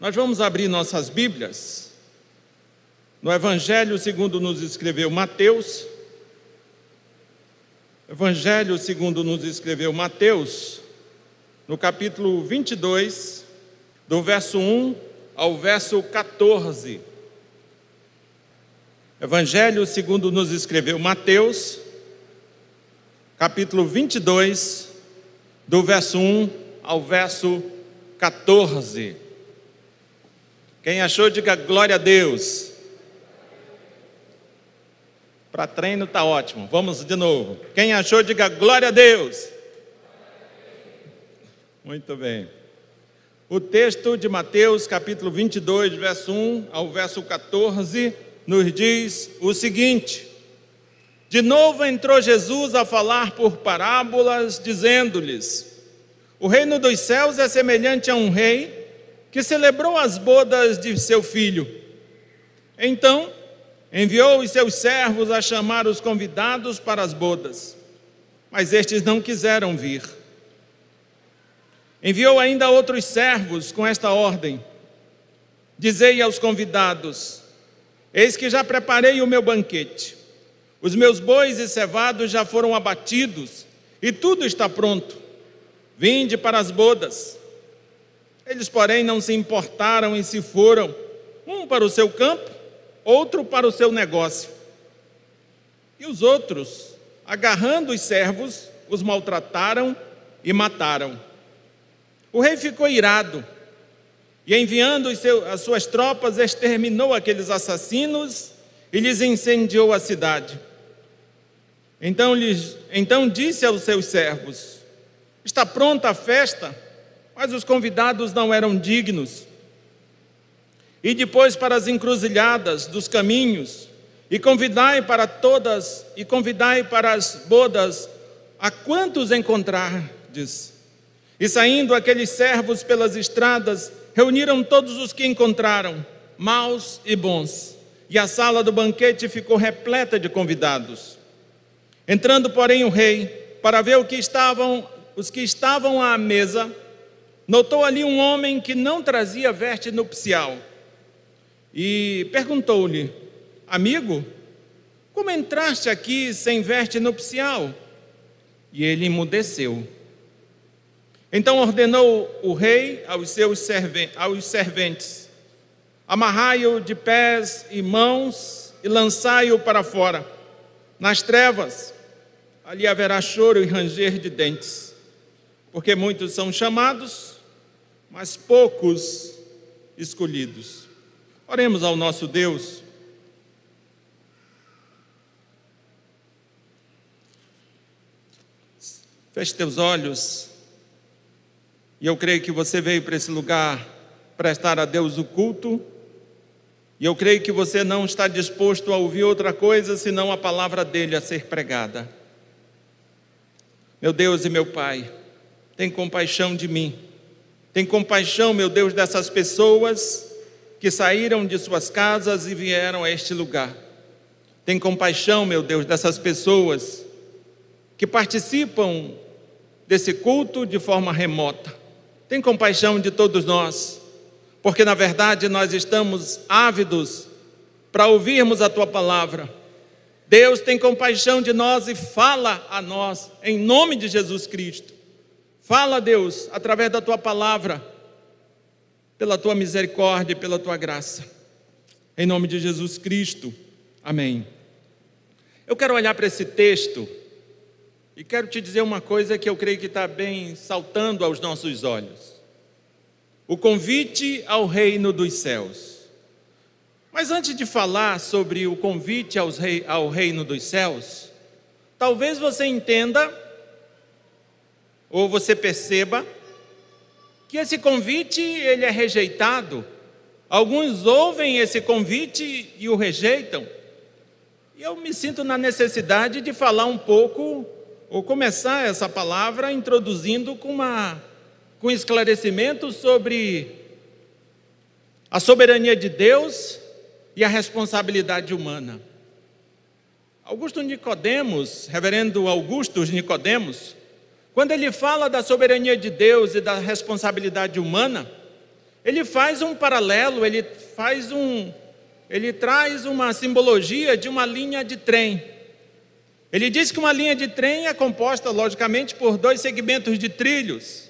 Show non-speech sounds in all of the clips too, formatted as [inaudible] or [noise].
Nós vamos abrir nossas Bíblias no Evangelho segundo nos escreveu Mateus. Evangelho segundo nos escreveu Mateus, no capítulo 22, do verso 1 ao verso 14. Evangelho segundo nos escreveu Mateus, capítulo 22, do verso 1 ao verso 14. Quem achou, diga glória a Deus. Para treino está ótimo. Vamos de novo. Quem achou, diga glória a Deus. Muito bem. O texto de Mateus, capítulo 22, verso 1 ao verso 14, nos diz o seguinte: De novo entrou Jesus a falar por parábolas, dizendo-lhes: O reino dos céus é semelhante a um rei que celebrou as bodas de seu filho. Então, enviou os seus servos a chamar os convidados para as bodas, mas estes não quiseram vir. Enviou ainda outros servos com esta ordem: Dizei aos convidados: Eis que já preparei o meu banquete. Os meus bois e cevados já foram abatidos e tudo está pronto. Vinde para as bodas. Eles, porém, não se importaram e se foram, um para o seu campo, outro para o seu negócio. E os outros, agarrando os servos, os maltrataram e mataram. O rei ficou irado e, enviando as suas tropas, exterminou aqueles assassinos e lhes incendiou a cidade. Então, lhes, então disse aos seus servos: Está pronta a festa, mas os convidados não eram dignos. E depois para as encruzilhadas dos caminhos, e convidai para todas, e convidai para as bodas a quantos encontrardes. E saindo aqueles servos pelas estradas, reuniram todos os que encontraram, maus e bons, e a sala do banquete ficou repleta de convidados. Entrando, porém, o rei, para ver o que estavam, os que estavam à mesa, notou ali um homem que não trazia veste nupcial e perguntou-lhe: Amigo, como entraste aqui sem veste nupcial? E ele emudeceu. Então ordenou o rei aos seus serventes: amarrai-o de pés e mãos e lançai-o para fora, nas trevas. Ali haverá choro e ranger de dentes, porque muitos são chamados, mas poucos escolhidos. Oremos ao nosso Deus. Feche teus olhos. E eu creio que você veio para esse lugar prestar a Deus o culto. E eu creio que você não está disposto a ouvir outra coisa senão a palavra dele a ser pregada. Meu Deus e meu Pai, tem compaixão de mim. Tem compaixão, meu Deus, dessas pessoas que saíram de suas casas e vieram a este lugar. Tem compaixão, meu Deus, dessas pessoas que participam desse culto de forma remota. Tem compaixão de todos nós, porque na verdade nós estamos ávidos para ouvirmos a tua palavra. Deus tem compaixão de nós e fala a nós, em nome de Jesus Cristo. Fala, Deus, através da tua palavra, pela tua misericórdia e pela tua graça. Em nome de Jesus Cristo. Amém. Eu quero olhar para esse texto e quero te dizer uma coisa que eu creio que está bem saltando aos nossos olhos: o convite ao reino dos céus. Mas antes de falar sobre o convite rei, ao reino dos céus, talvez você entenda, ou você perceba, que esse convite ele é rejeitado. Alguns ouvem esse convite e o rejeitam. E eu me sinto na necessidade de falar um pouco ou começar essa palavra introduzindo com, uma, com esclarecimento sobre a soberania de Deus e a responsabilidade humana. Augusto Nicodemos, reverendo Augusto Nicodemos, quando ele fala da soberania de Deus e da responsabilidade humana, ele faz um paralelo, ele faz um, ele traz uma simbologia de uma linha de trem. Ele diz que uma linha de trem é composta, logicamente, por dois segmentos de trilhos.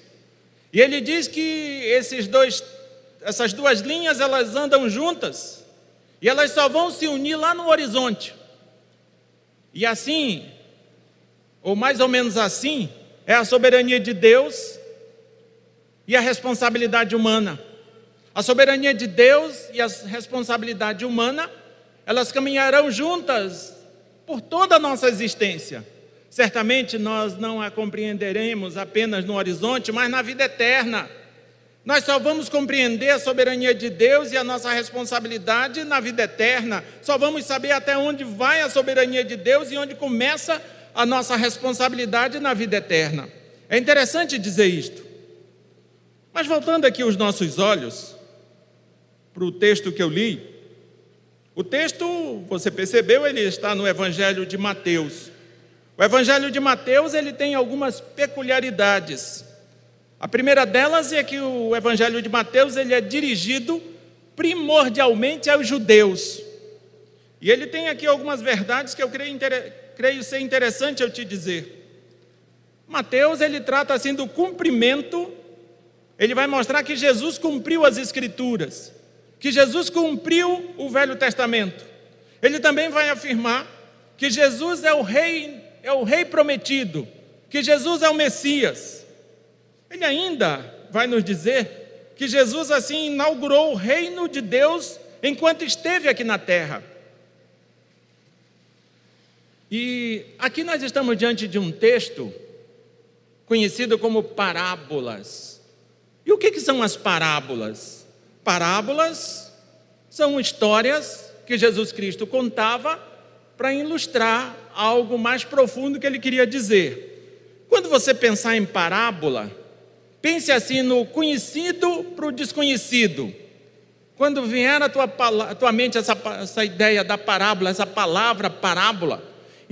E ele diz que esses dois, essas duas linhas elas andam juntas e elas só vão se unir lá no horizonte. E assim, ou mais ou menos assim, é a soberania de Deus e a responsabilidade humana. A soberania de Deus e a responsabilidade humana, elas caminharão juntas por toda a nossa existência. Certamente nós não a compreenderemos apenas no horizonte, mas na vida eterna. Nós só vamos compreender a soberania de Deus e a nossa responsabilidade na vida eterna. Só vamos saber até onde vai a soberania de Deus e onde começa a nossa responsabilidade na vida eterna. É interessante dizer isto. Mas voltando aqui os nossos olhos para o texto que eu li, o texto, você percebeu, ele está no Evangelho de Mateus. O Evangelho de Mateus ele tem algumas peculiaridades. A primeira delas é que o Evangelho de Mateus ele é dirigido primordialmente aos judeus. E ele tem aqui algumas verdades que eu creio, creio ser interessante eu te dizer. Mateus ele trata assim do cumprimento, ele vai mostrar que Jesus cumpriu as escrituras, que Jesus cumpriu o Velho Testamento. Ele também vai afirmar que Jesus é o rei, é o rei prometido, que Jesus é o Messias. Ele ainda vai nos dizer que Jesus assim inaugurou o reino de Deus enquanto esteve aqui na terra. E aqui nós estamos diante de um texto conhecido como parábolas. E o que, que são as parábolas? Parábolas são histórias que Jesus Cristo contava para ilustrar algo mais profundo que ele queria dizer. Quando você pensar em parábola, Pense assim no conhecido para o desconhecido. Quando vier à tua, tua mente essa, essa ideia da parábola, essa palavra parábola,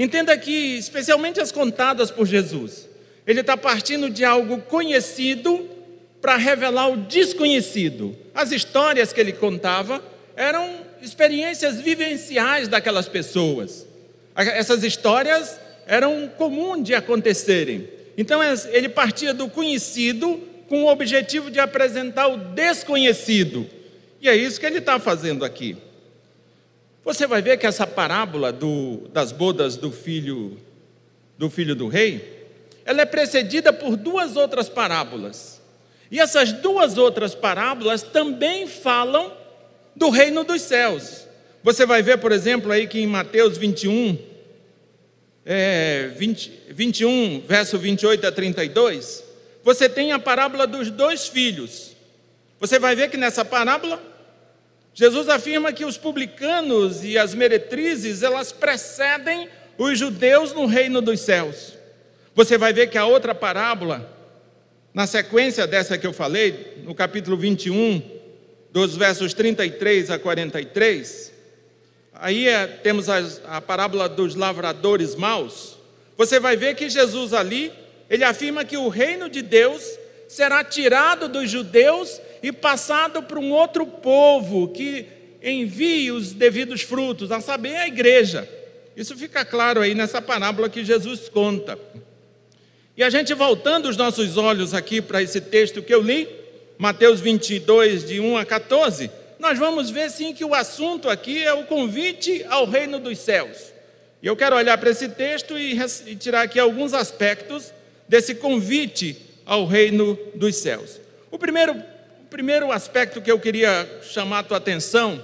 entenda que, especialmente as contadas por Jesus, ele está partindo de algo conhecido para revelar o desconhecido. As histórias que ele contava eram experiências vivenciais daquelas pessoas. Essas histórias eram comuns de acontecerem. Então ele partia do conhecido com o objetivo de apresentar o desconhecido. E é isso que ele está fazendo aqui. Você vai ver que essa parábola do, das bodas do filho do filho do rei, ela é precedida por duas outras parábolas. E essas duas outras parábolas também falam do reino dos céus. Você vai ver, por exemplo, aí que em Mateus 21, é, 20, 21, verso 28 a 32, você tem a parábola dos dois filhos. Você vai ver que nessa parábola, Jesus afirma que os publicanos e as meretrizes, elas precedem os judeus no reino dos céus. Você vai ver que a outra parábola, na sequência dessa que eu falei, no capítulo 21, dos versos 33 a 43, aí é, temos a, a parábola dos lavradores maus. Você vai ver que Jesus ali, ele afirma que o reino de Deus será tirado dos judeus e passado para um outro povo que envie os devidos frutos, a saber, a igreja. Isso fica claro aí nessa parábola que Jesus conta. E a gente voltando os nossos olhos aqui para esse texto que eu li, Mateus 22, de 1 a 14, nós vamos ver sim que o assunto aqui é o convite ao reino dos céus. E eu quero olhar para esse texto e, tirar aqui alguns aspectos desse convite ao reino dos céus. O primeiro, primeiro aspecto que eu queria chamar a tua atenção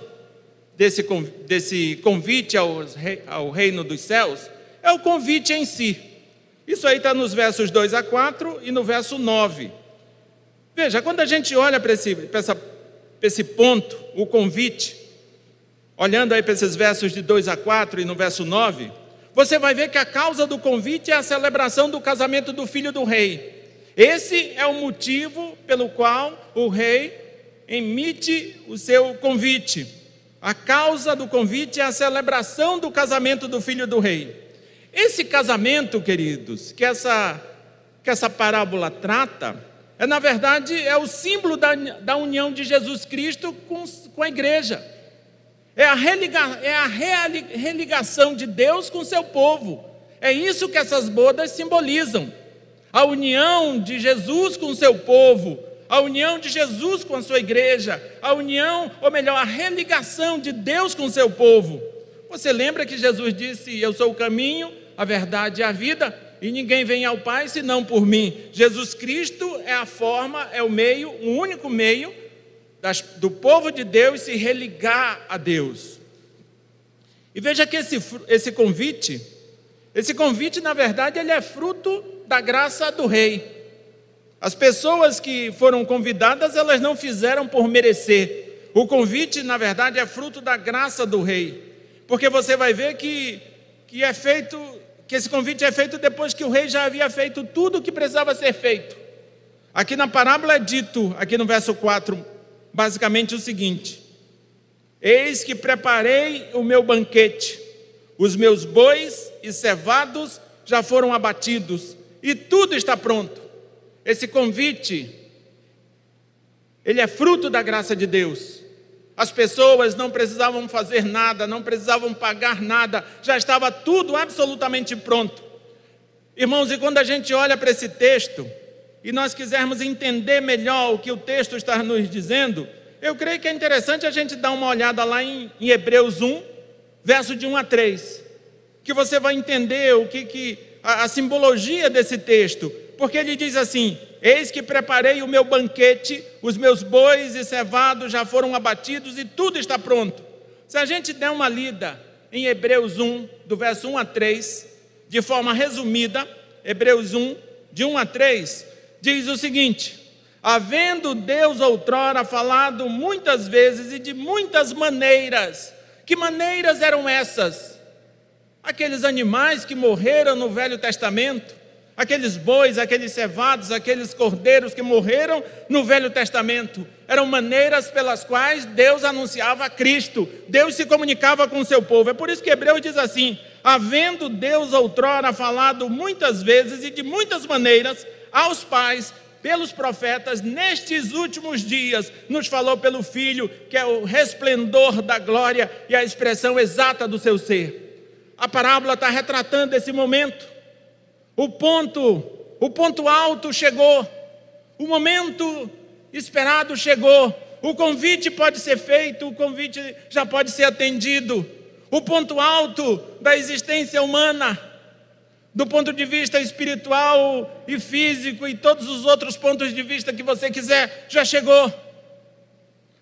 desse, desse convite ao, reino dos céus é o convite em si. Isso aí está nos versos 2 a 4 e no verso 9. Veja, quando a gente olha para, esse, para essa esse ponto, o convite, olhando aí para esses versos de 2 a 4 e no verso 9, você vai ver que a causa do convite é a celebração do casamento do filho do rei. Esse é o motivo pelo qual o rei emite o seu convite. A causa do convite é a celebração do casamento do filho do rei. Esse casamento, queridos, que essa, que essa parábola trata, é na verdade é o símbolo da, da união de Jesus Cristo com, com a igreja. É a, religa, é a religação de Deus com o seu povo. É isso que essas bodas simbolizam. A união de Jesus com o seu povo, a união de Jesus com a sua igreja, a união, ou melhor, a religação de Deus com o seu povo. Você lembra que Jesus disse: Eu sou o caminho, a verdade e a vida, e ninguém vem ao Pai senão por mim. Jesus Cristo é a forma, é o meio, o único meio das, do povo de Deus se religar a Deus. E veja que esse, esse convite, esse convite, na verdade, ele é fruto da graça do rei. As pessoas que foram convidadas, elas não fizeram por merecer. O convite, na verdade, é fruto da graça do rei. Porque você vai ver que, que é feito, que esse convite é feito depois que o rei já havia feito tudo o que precisava ser feito. Aqui na parábola é dito, aqui no verso 4, basicamente o seguinte: Eis que preparei o meu banquete, os meus bois e cevados já foram abatidos, e tudo está pronto. Esse convite, ele é fruto da graça de Deus. As pessoas não precisavam fazer nada, não precisavam pagar nada, já estava tudo absolutamente pronto. Irmãos, e quando a gente olha para esse texto, e nós quisermos entender melhor o que o texto está nos dizendo, eu creio que é interessante a gente dar uma olhada lá em, em Hebreus 1, verso de 1 a 3, que você vai entender o que, que a, a simbologia desse texto, porque ele diz assim: Eis que preparei o meu banquete, os meus bois e cevados já foram abatidos e tudo está pronto. Se a gente der uma lida em Hebreus 1, do verso 1 a 3, de forma resumida, Hebreus 1, de 1 a 3, diz o seguinte: Havendo Deus outrora falado muitas vezes e de muitas maneiras, que maneiras eram essas? Aqueles animais que morreram no Velho Testamento, aqueles bois, aqueles cevados, aqueles cordeiros que morreram no Velho Testamento, eram maneiras pelas quais Deus anunciava Cristo, Deus se comunicava com o seu povo. É por isso que Hebreus diz assim: havendo Deus outrora falado muitas vezes e de muitas maneiras aos pais, pelos profetas, nestes últimos dias, nos falou pelo Filho, que é o resplendor da glória e a expressão exata do seu ser. A parábola está retratando esse momento. O ponto, o ponto alto chegou. O momento esperado chegou. O convite pode ser feito, o convite já pode ser atendido. O ponto alto da existência humana do ponto de vista espiritual e físico e todos os outros pontos de vista que você quiser, já chegou.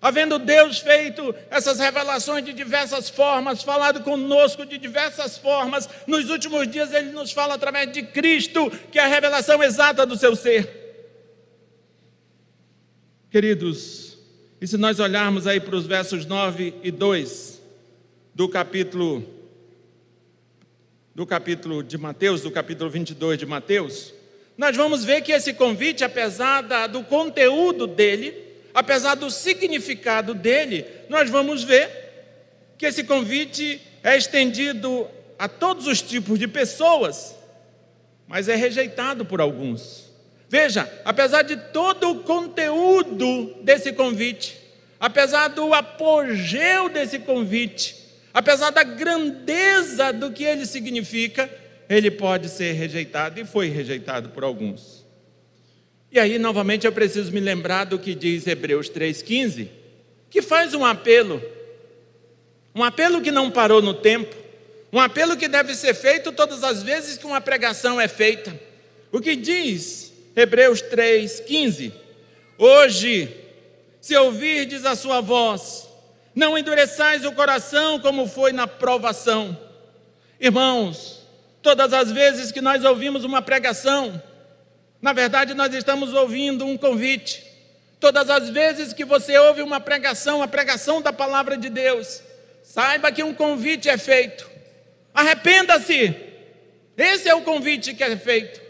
Havendo Deus feito essas revelações de diversas formas, falado conosco de diversas formas, nos últimos dias Ele nos fala através de Cristo, que é a revelação exata do seu ser. Queridos, e se nós olharmos aí para os versos 9 e 2 do capítulo do capítulo de Mateus, do capítulo 22 de Mateus, nós vamos ver que esse convite, apesar da, do conteúdo dele, apesar do significado dele, nós vamos ver que esse convite é estendido a todos os tipos de pessoas, mas é rejeitado por alguns. Veja, apesar de todo o conteúdo desse convite, apesar do apogeu desse convite, apesar da grandeza do que ele significa, ele pode ser rejeitado e foi rejeitado por alguns. E aí, novamente, eu preciso me lembrar do que diz Hebreus 3,15, que faz um apelo, um apelo que não parou no tempo, um apelo que deve ser feito todas as vezes que uma pregação é feita. O que diz Hebreus 3,15? Hoje, se ouvirdes a sua voz, não endureçais o coração como foi na provação. Irmãos, todas as vezes que nós ouvimos uma pregação, na verdade nós estamos ouvindo um convite. Todas as vezes que você ouve uma pregação, a pregação da palavra de Deus, saiba que um convite é feito. Arrependa-se. Esse é o convite que é feito.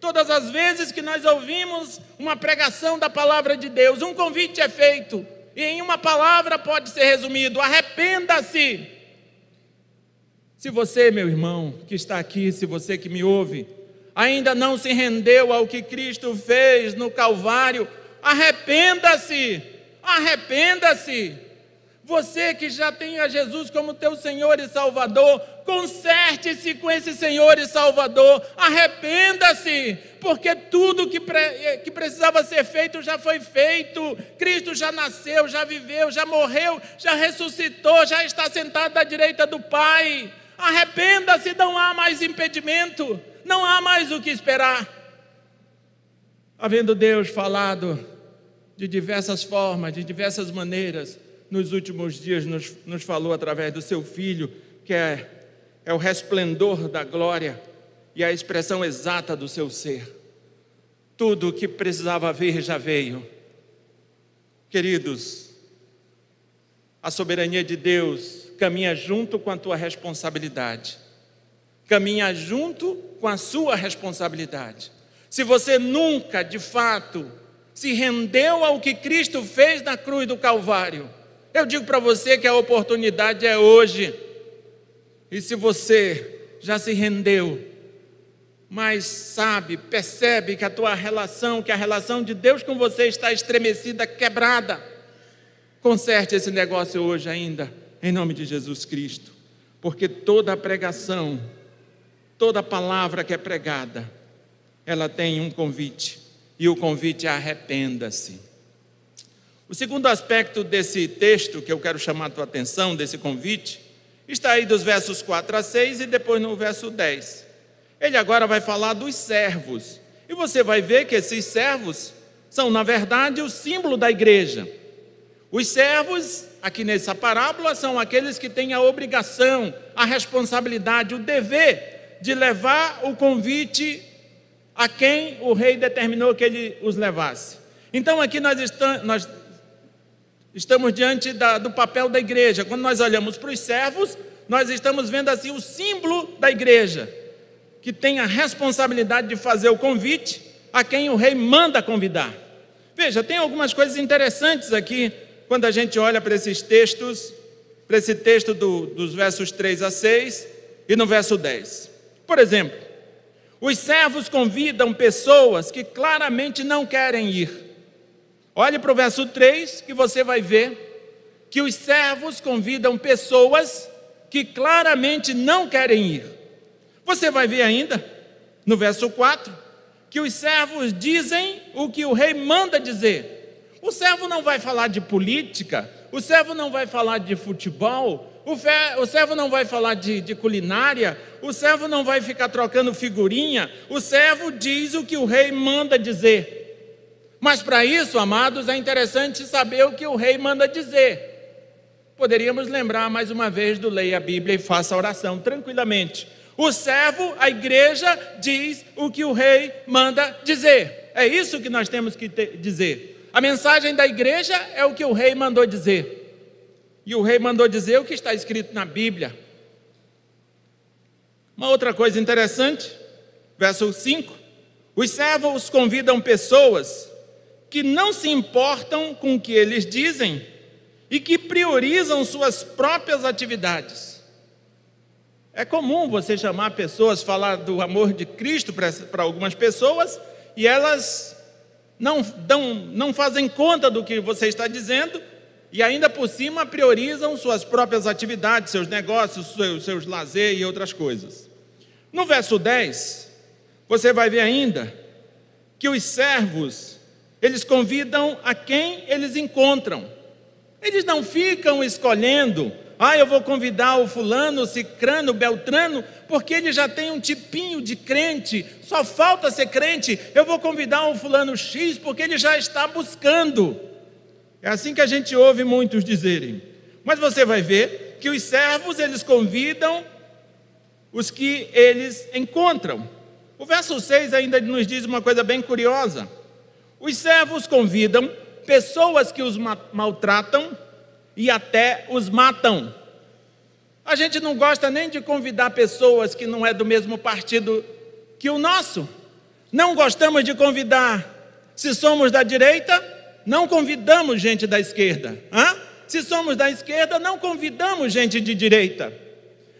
Todas as vezes que nós ouvimos uma pregação da palavra de Deus, um convite é feito. E em uma palavra pode ser resumido: arrependa-se. Se você, meu irmão, que está aqui, se você que me ouve, ainda não se rendeu ao que Cristo fez no Calvário, arrependa-se, arrependa-se. Você que já tem a Jesus como teu Senhor e Salvador, conserte-se com esse Senhor e Salvador, arrependa-se, porque tudo que, pre que precisava ser feito já foi feito. Cristo já nasceu, já viveu, já morreu, já ressuscitou, já está sentado à direita do Pai. Arrependa-se, não há mais impedimento, não há mais o que esperar. Havendo Deus falado de diversas formas, de diversas maneiras, nos últimos dias nos, nos falou através do seu Filho, que é, é o resplendor da glória e a expressão exata do seu ser. Tudo o que precisava vir já veio. Queridos, a soberania de Deus caminha junto com a tua responsabilidade, caminha junto com a sua responsabilidade. Se você nunca, de fato, se rendeu ao que Cristo fez na cruz do Calvário, eu digo para você que a oportunidade é hoje. E se você já se rendeu, mas sabe, percebe que a tua relação, que a relação de Deus com você está estremecida, quebrada, conserte esse negócio hoje ainda, em nome de Jesus Cristo, porque toda a pregação, toda palavra que é pregada, ela tem um convite, e o convite é arrependa-se. O segundo aspecto desse texto que eu quero chamar a tua atenção, desse convite, está aí dos versos 4 a 6 e depois no verso 10. Ele agora vai falar dos servos. E você vai ver que esses servos são, na verdade, o símbolo da igreja. Os servos, aqui nessa parábola, são aqueles que têm a obrigação, a responsabilidade, o dever de levar o convite a quem o rei determinou que ele os levasse. Então, aqui nós, estamos, nós Estamos diante da, do papel da igreja. Quando nós olhamos para os servos, nós estamos vendo assim o símbolo da igreja, que tem a responsabilidade de fazer o convite a quem o rei manda convidar. Veja, tem algumas coisas interessantes aqui quando a gente olha para esses textos, para esse texto do, dos versos 3 a 6 e no verso 10. Por exemplo, os servos convidam pessoas que claramente não querem ir. Olhe para o verso 3 que você vai ver que os servos convidam pessoas que claramente não querem ir. Você vai ver ainda no verso 4 que os servos dizem o que o rei manda dizer. O servo não vai falar de política, o servo não vai falar de futebol, o, fe, o servo não vai falar de, de culinária, o servo não vai ficar trocando figurinha, o servo diz o que o rei manda dizer. Mas para isso, amados, é interessante saber o que o rei manda dizer. Poderíamos lembrar mais uma vez do leia a Bíblia e faça a oração tranquilamente. O servo, a igreja, diz o que o rei manda dizer. É isso que nós temos que dizer. A mensagem da igreja é o que o rei mandou dizer. E o rei mandou dizer o que está escrito na Bíblia. Uma outra coisa interessante, verso 5: os servos convidam pessoas que não se importam com o que eles dizem e que priorizam suas próprias atividades. É comum você chamar pessoas, falar do amor de Cristo para algumas pessoas e elas não, dão, não fazem conta do que você está dizendo e ainda por cima priorizam suas próprias atividades, seus negócios, seus, seus lazer e outras coisas. No verso 10, você vai ver ainda que os servos eles convidam a quem eles encontram. Eles não ficam escolhendo, ah, eu vou convidar o fulano, o cicrano, o beltrano, porque ele já tem um tipinho de crente, só falta ser crente. Eu vou convidar o fulano X porque ele já está buscando. É assim que a gente ouve muitos dizerem. Mas você vai ver que os servos eles convidam os que eles encontram. O verso 6 ainda nos diz uma coisa bem curiosa. Os servos convidam pessoas que os maltratam e até os matam. A gente não gosta nem de convidar pessoas que não é do mesmo partido que o nosso. Não gostamos de convidar. Se somos da direita, não convidamos gente da esquerda. Hã? Se somos da esquerda, não convidamos gente de direita.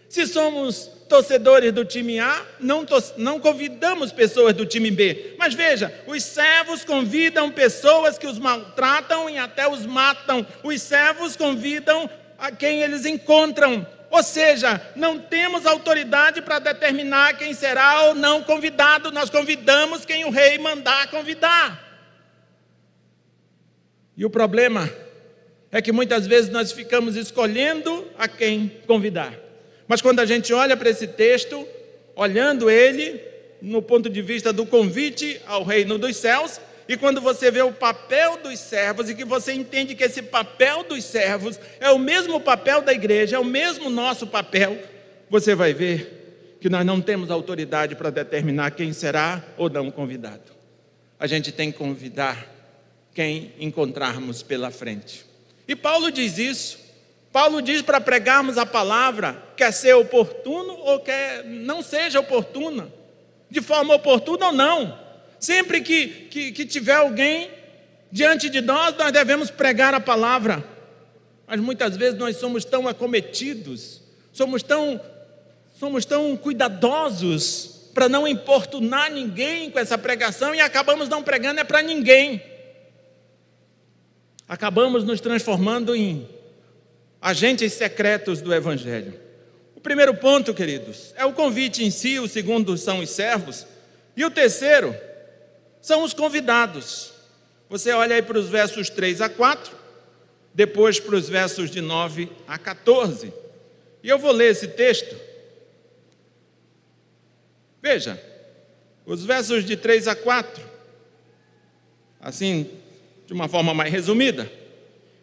Se somos torcedores do time A, não, não convidamos pessoas do time B. Mas veja, os servos convidam pessoas que os maltratam e até os matam. Os servos convidam a quem eles encontram. Ou seja, não temos autoridade para determinar quem será ou não convidado, nós convidamos quem o rei mandar convidar. E o problema é que muitas vezes nós ficamos escolhendo a quem convidar. Mas quando a gente olha para esse texto, olhando ele no ponto de vista do convite ao reino dos céus, e quando você vê o papel dos servos e que você entende que esse papel dos servos é o mesmo papel da igreja, é o mesmo nosso papel, você vai ver que nós não temos autoridade para determinar quem será ou não convidado. A gente tem que convidar quem encontrarmos pela frente. E Paulo diz isso. Paulo diz para pregarmos a palavra, quer ser oportuno ou quer não seja oportuna, de forma oportuna ou não. Sempre que, que, que tiver alguém diante de nós, nós devemos pregar a palavra. Mas muitas vezes nós somos tão acometidos, somos tão, somos tão cuidadosos para não importunar ninguém com essa pregação e acabamos não pregando é para ninguém. Acabamos nos transformando em agentes secretos do Evangelho. O primeiro ponto, queridos, é o convite em si, o segundo são os servos, e o terceiro são os convidados. Você olha aí para os versos 3 a 4, depois para os versos de 9 a 14. E eu vou ler esse texto. Veja, os versos de 3 a 4, assim, de uma forma mais resumida.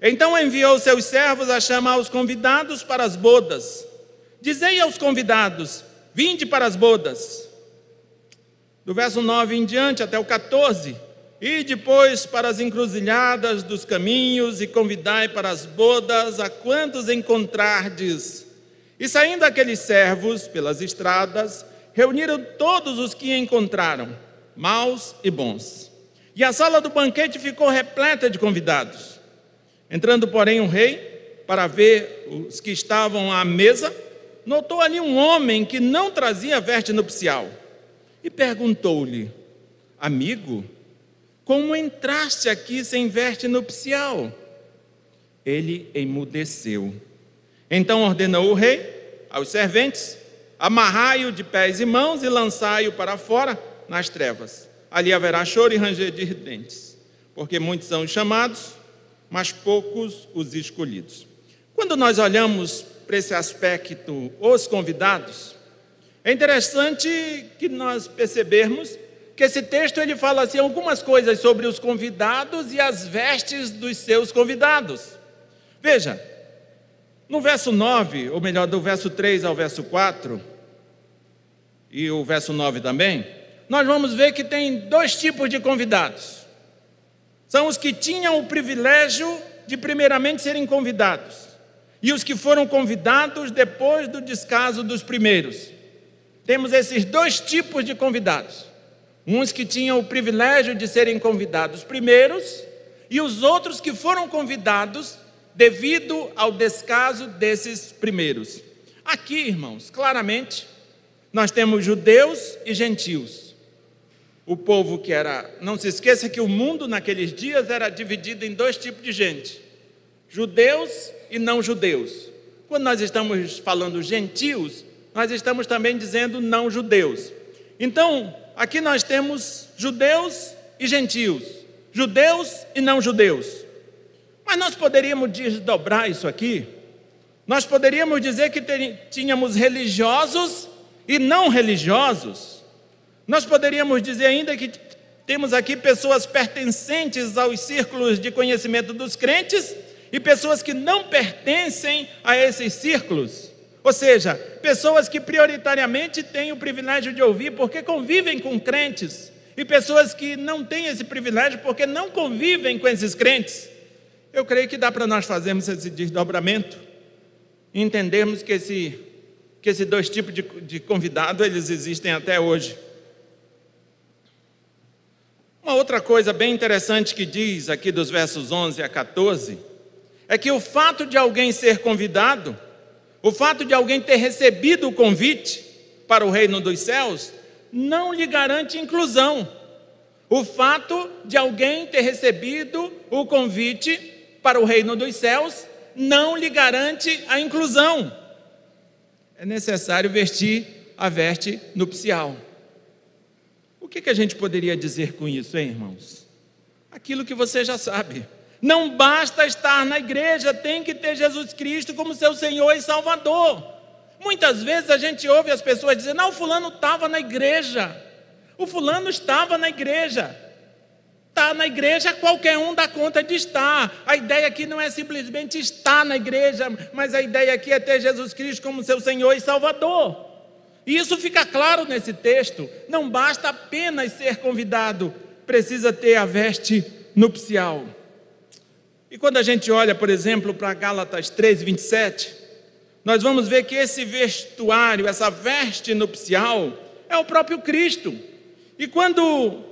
Então enviou seus servos a chamar os convidados para as bodas. Dizei aos convidados: Vinde para as bodas. Do verso 9 em diante até o 14. E depois para as encruzilhadas dos caminhos e convidai para as bodas a quantos encontrardes. E saindo aqueles servos pelas estradas, reuniram todos os que encontraram, maus e bons. E a sala do banquete ficou repleta de convidados. Entrando, porém, o rei, para ver os que estavam à mesa, notou ali um homem que não trazia veste nupcial e perguntou-lhe: Amigo, como entraste aqui sem veste nupcial? Ele emudeceu. Então ordenou o rei aos serventes: Amarrai-o de pés e mãos e lançai-o para fora nas trevas. Ali haverá choro e ranger de dentes, porque muitos são os chamados, mas poucos os escolhidos. Quando nós olhamos para esse aspecto, os convidados, é interessante que nós percebermos que esse texto ele fala assim algumas coisas sobre os convidados e as vestes dos seus convidados. Veja, no verso 9, ou melhor, do verso 3 ao verso 4, e o verso 9 também, nós vamos ver que tem dois tipos de convidados são os que tinham o privilégio de, primeiramente, serem convidados, e os que foram convidados depois do descaso dos primeiros. Temos esses dois tipos de convidados: uns que tinham o privilégio de serem convidados primeiros, e os outros que foram convidados devido ao descaso desses primeiros. Aqui, irmãos, claramente, nós temos judeus e gentios o povo que era. Não se esqueça que o mundo naqueles dias era dividido em dois tipos de gente: judeus e não judeus. Quando nós estamos falando gentios, nós estamos também dizendo não judeus. Então, aqui nós temos judeus e gentios, judeus e não judeus. Mas nós poderíamos desdobrar isso aqui. Nós poderíamos dizer que tínhamos religiosos e não religiosos. Nós poderíamos dizer ainda que temos aqui pessoas pertencentes aos círculos de conhecimento dos crentes e pessoas que não pertencem a esses círculos. Ou seja, pessoas que prioritariamente têm o privilégio de ouvir porque convivem com crentes, e pessoas que não têm esse privilégio porque não convivem com esses crentes. Eu creio que dá para nós fazermos esse desdobramento e entendermos que, esse, que esses dois tipos de, de convidado eles existem até hoje. Uma outra coisa bem interessante que diz aqui dos versos 11 a 14 é que o fato de alguém ser convidado, o fato de alguém ter recebido o convite, para o reino dos céus não lhe garante inclusão. O fato de alguém ter recebido o convite para o reino dos céus não lhe garante a inclusão. É necessário vestir a veste nupcial. Que, que a gente poderia dizer com isso, hein, irmãos? Aquilo que você já sabe. Não basta estar na igreja, tem que ter Jesus Cristo como seu Senhor e Salvador. Muitas vezes a gente ouve as pessoas dizer: não, o fulano estava na igreja. O fulano estava na igreja. Está na igreja, qualquer um dá conta de estar. A ideia aqui não é simplesmente estar na igreja, mas a ideia aqui é ter Jesus Cristo como seu Senhor e Salvador. E isso fica claro nesse texto. Não basta apenas ser convidado, precisa ter a veste nupcial. E quando a gente olha, por exemplo, para Gálatas 3, 27, nós vamos ver que esse vestuário, essa veste nupcial, é o próprio Cristo. E quando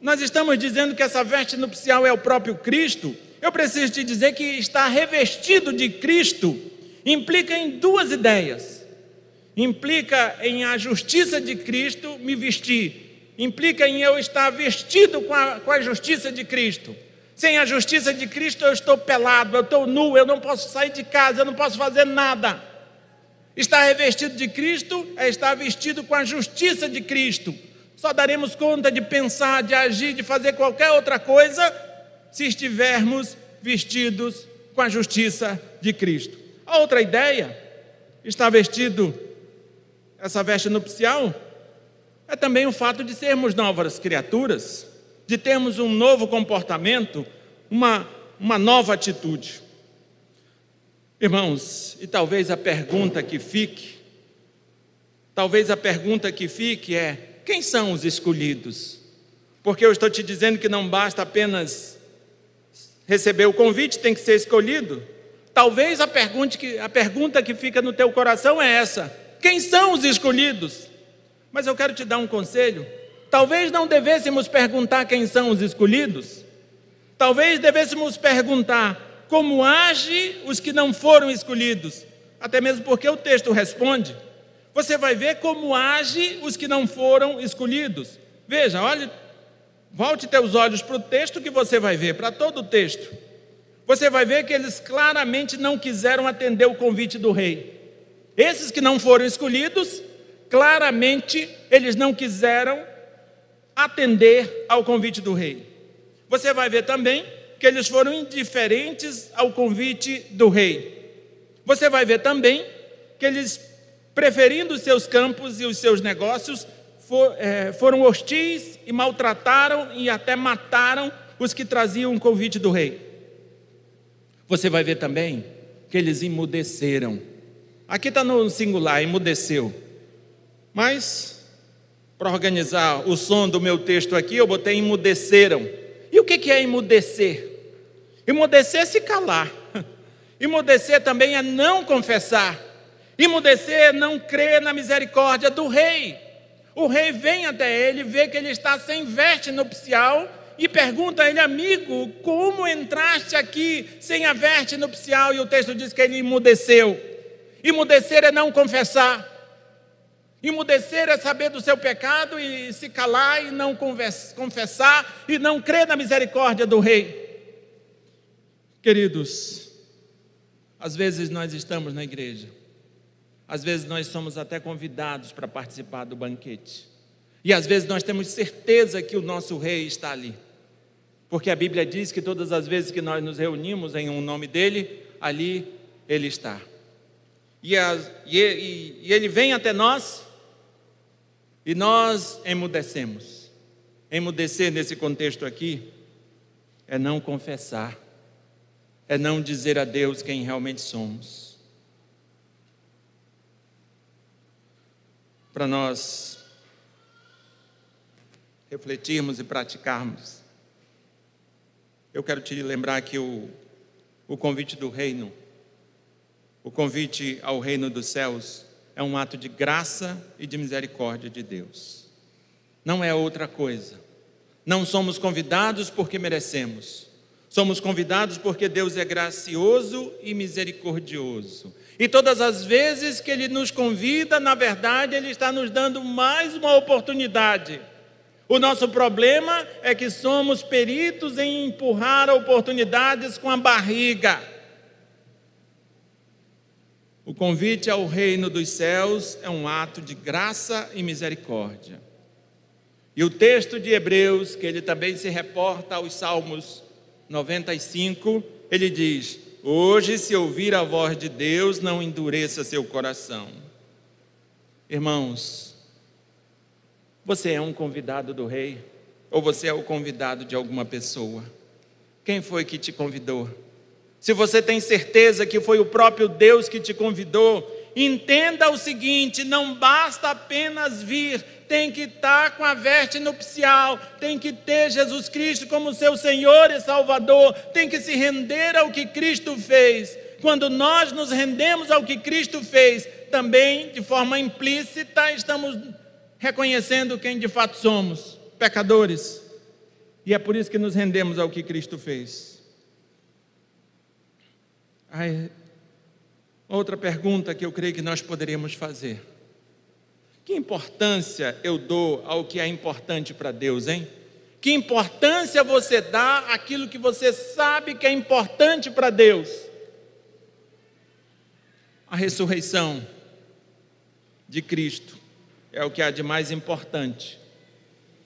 nós estamos dizendo que essa veste nupcial é o próprio Cristo, eu preciso te dizer que estar revestido de Cristo implica em duas ideias. Implica em a justiça de Cristo me vestir, implica em eu estar vestido com a, com a justiça de Cristo. Sem a justiça de Cristo eu estou pelado, eu estou nu, eu não posso sair de casa, eu não posso fazer nada. Estar revestido de Cristo é estar vestido com a justiça de Cristo. Só daremos conta de pensar, de agir, de fazer qualquer outra coisa se estivermos vestidos com a justiça de Cristo. A outra ideia, estar vestido, essa veste nupcial, é também o fato de sermos novas criaturas, de termos um novo comportamento, uma, uma nova atitude. Irmãos, e talvez a pergunta que fique, talvez a pergunta que fique é: quem são os escolhidos? Porque eu estou te dizendo que não basta apenas receber o convite, tem que ser escolhido. Talvez a pergunta que, a pergunta que fica no teu coração é essa: quem são os escolhidos? Mas eu quero te dar um conselho. Talvez não devêssemos perguntar quem são os escolhidos. Talvez devêssemos perguntar como age os que não foram escolhidos. Até mesmo porque o texto responde. Você vai ver como age os que não foram escolhidos. Veja, olhe, volte teus olhos para o texto que você vai ver, para todo o texto. Você vai ver que eles claramente não quiseram atender o convite do rei. Esses que não foram escolhidos, claramente eles não quiseram atender ao convite do rei. Você vai ver também que eles foram indiferentes ao convite do rei. Você vai ver também que eles, preferindo os seus campos e os seus negócios, for, é, foram hostis e maltrataram e até mataram os que traziam o convite do rei. Você vai ver também que eles emudeceram. Aqui está no singular, emudeceu. Mas, para organizar o som do meu texto aqui, eu botei emudeceram. E o que é emudecer? Emudecer é se calar. [laughs] Emudecer também é não confessar. Emudecer é não crer na misericórdia do rei. O rei vem até ele, vê que ele está sem veste nupcial e pergunta a ele, amigo, como entraste aqui sem a veste nupcial? E o texto diz que ele emudeceu. Emudecer é não confessar. Emudecer é saber do seu pecado e se calar e não confessar e não crer na misericórdia do rei. Queridos, às vezes nós estamos na igreja, às vezes nós somos até convidados para participar do banquete, e às vezes nós temos certeza que o nosso rei está ali, porque a Bíblia diz que todas as vezes que nós nos reunimos em um nome dele, ali ele está. E, e, e, e ele vem até nós e nós emudecemos. Emudecer nesse contexto aqui é não confessar é não dizer a Deus quem realmente somos. Para nós refletirmos e praticarmos, eu quero te lembrar que o, o convite do reino, o convite ao reino dos céus, é um ato de graça e de misericórdia de Deus. Não é outra coisa. Não somos convidados porque merecemos Somos convidados porque Deus é gracioso e misericordioso. E todas as vezes que Ele nos convida, na verdade, Ele está nos dando mais uma oportunidade. O nosso problema é que somos peritos em empurrar oportunidades com a barriga. O convite ao reino dos céus é um ato de graça e misericórdia. E o texto de Hebreus, que ele também se reporta aos Salmos 95, ele diz: Hoje, se ouvir a voz de Deus, não endureça seu coração. Irmãos, você é um convidado do rei? Ou você é o convidado de alguma pessoa? Quem foi que te convidou? Se você tem certeza que foi o próprio Deus que te convidou, entenda o seguinte: não basta apenas vir, tem que estar com a veste nupcial, tem que ter Jesus Cristo como seu Senhor e Salvador, tem que se render ao que Cristo fez. Quando nós nos rendemos ao que Cristo fez, também de forma implícita estamos reconhecendo quem de fato somos, pecadores. E é por isso que nos rendemos ao que Cristo fez. Ai, outra pergunta que eu creio que nós poderíamos fazer. Que importância eu dou ao que é importante para Deus, hein? Que importância você dá àquilo que você sabe que é importante para Deus? A ressurreição de Cristo é o que há de mais importante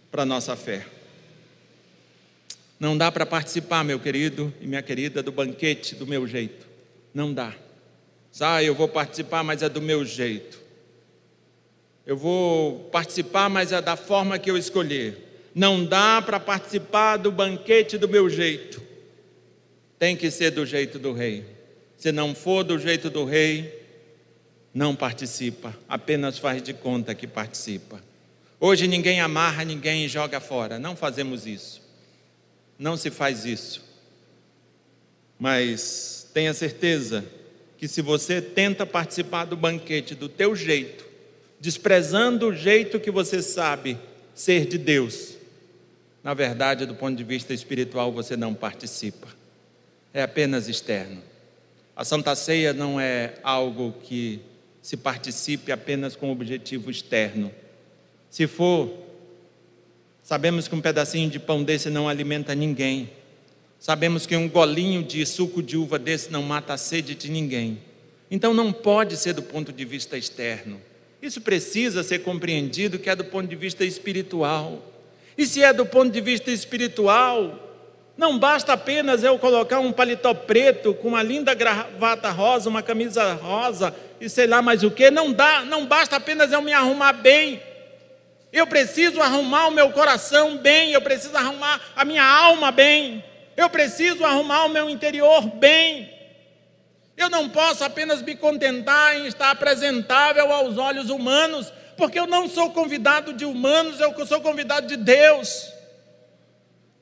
para a nossa fé. Não dá para participar, meu querido e minha querida, do banquete do meu jeito. Não dá. Ah, eu vou participar, mas é do meu jeito eu vou participar, mas é da forma que eu escolher. Não dá para participar do banquete do meu jeito. Tem que ser do jeito do rei. Se não for do jeito do rei, não participa, apenas faz de conta que participa. Hoje ninguém amarra ninguém joga fora. Não fazemos isso. Não se faz isso. Mas tenha certeza que se você tenta participar do banquete do teu jeito, desprezando o jeito que você sabe ser de Deus, na verdade, do ponto de vista espiritual, você não participa, é apenas externo. A Santa Ceia não é algo que se participe apenas com objetivo externo. Se for, sabemos que um pedacinho de pão desse não alimenta ninguém. Sabemos que um golinho de suco de uva desse não mata a sede de ninguém. Então não pode ser do ponto de vista externo. Isso precisa ser compreendido que é do ponto de vista espiritual. E se é do ponto de vista espiritual, não basta apenas eu colocar um paletó preto com uma linda gravata rosa, uma camisa rosa e sei lá mais o que, não dá, não basta apenas eu me arrumar bem. Eu preciso arrumar o meu coração bem, eu preciso arrumar a minha alma bem, eu preciso arrumar o meu interior bem. Eu não posso apenas me contentar em estar apresentável aos olhos humanos, porque eu não sou convidado de humanos, eu sou convidado de Deus.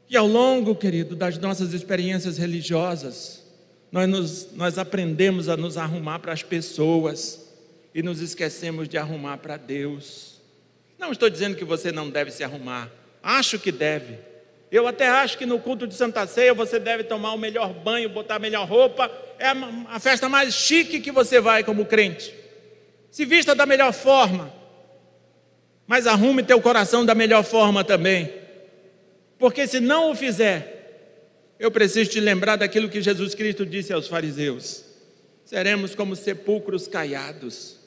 E ao longo, querido, das nossas experiências religiosas, nós, nos, nós aprendemos a nos arrumar para as pessoas e nos esquecemos de arrumar para Deus. Não estou dizendo que você não deve se arrumar, acho que deve. Eu até acho que no culto de Santa Ceia você deve tomar o melhor banho, botar a melhor roupa é a festa mais chique que você vai como crente. Se vista da melhor forma, mas arrume teu coração da melhor forma também. Porque se não o fizer, eu preciso te lembrar daquilo que Jesus Cristo disse aos fariseus: seremos como sepulcros caiados.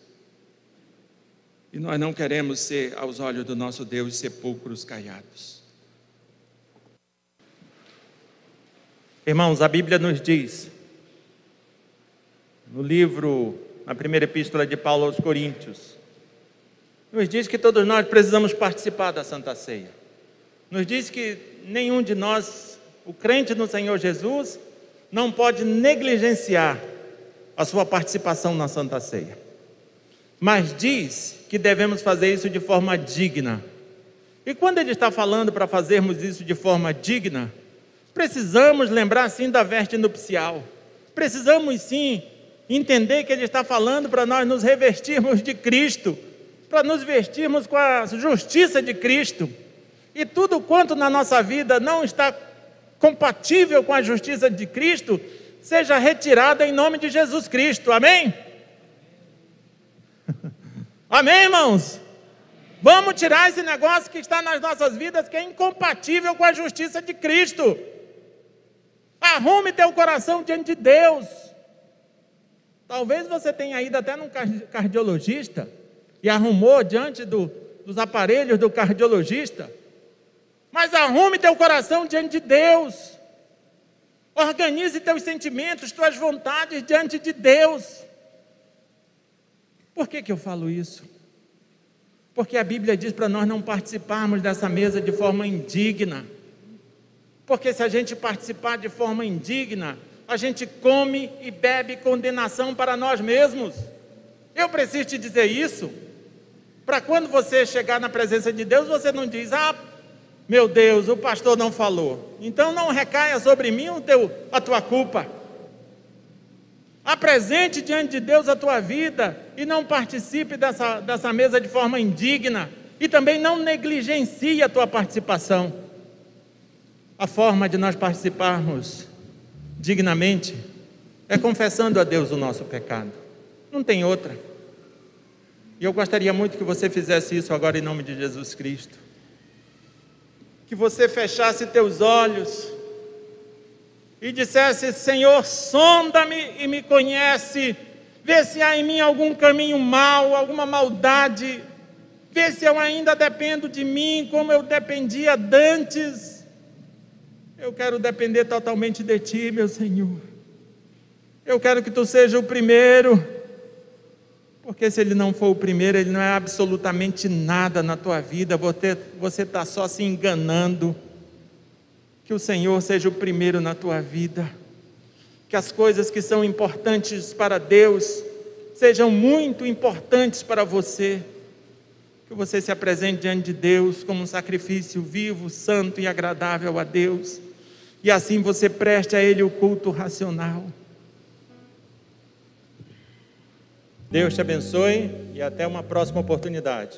E nós não queremos ser, aos olhos do nosso Deus, sepulcros caiados. Irmãos, a Bíblia nos diz no livro, na primeira epístola de Paulo aos Coríntios, nos diz que todos nós precisamos participar da Santa Ceia. Nos diz que nenhum de nós, o crente no Senhor Jesus, não pode negligenciar a sua participação na Santa Ceia. Mas diz que devemos fazer isso de forma digna. E quando ele está falando para fazermos isso de forma digna, precisamos lembrar sim da veste nupcial. Precisamos sim entender que Ele está falando para nós nos revestirmos de Cristo, para nos vestirmos com a justiça de Cristo. E tudo quanto na nossa vida não está compatível com a justiça de Cristo, seja retirada em nome de Jesus Cristo. Amém? [laughs] Amém, irmãos? Vamos tirar esse negócio que está nas nossas vidas, que é incompatível com a justiça de Cristo. Arrume teu coração diante de Deus. Talvez você tenha ido até num cardiologista e arrumou diante do, dos aparelhos do cardiologista. Mas arrume teu coração diante de Deus. Organize teus sentimentos, tuas vontades diante de Deus. Por que, que eu falo isso? Porque a Bíblia diz para nós não participarmos dessa mesa de forma indigna. Porque se a gente participar de forma indigna, a gente come e bebe condenação para nós mesmos. Eu preciso te dizer isso, para quando você chegar na presença de Deus, você não diz, ah, meu Deus, o pastor não falou. Então não recaia sobre mim o teu, a tua culpa. Apresente diante de Deus a tua vida e não participe dessa, dessa mesa de forma indigna. E também não negligencie a tua participação. A forma de nós participarmos dignamente é confessando a Deus o nosso pecado. Não tem outra. E eu gostaria muito que você fizesse isso agora em nome de Jesus Cristo. Que você fechasse teus olhos e dissesse: Senhor, sonda-me e me conhece, vê se há em mim algum caminho mau, alguma maldade, vê se eu ainda dependo de mim como eu dependia dantes. Eu quero depender totalmente de Ti, meu Senhor. Eu quero que Tu seja o primeiro, porque se Ele não for o primeiro, Ele não é absolutamente nada na tua vida, você está só se enganando. Que o Senhor seja o primeiro na tua vida. Que as coisas que são importantes para Deus sejam muito importantes para você. Que você se apresente diante de Deus como um sacrifício vivo, santo e agradável a Deus. E assim você preste a Ele o culto racional. Deus te abençoe e até uma próxima oportunidade.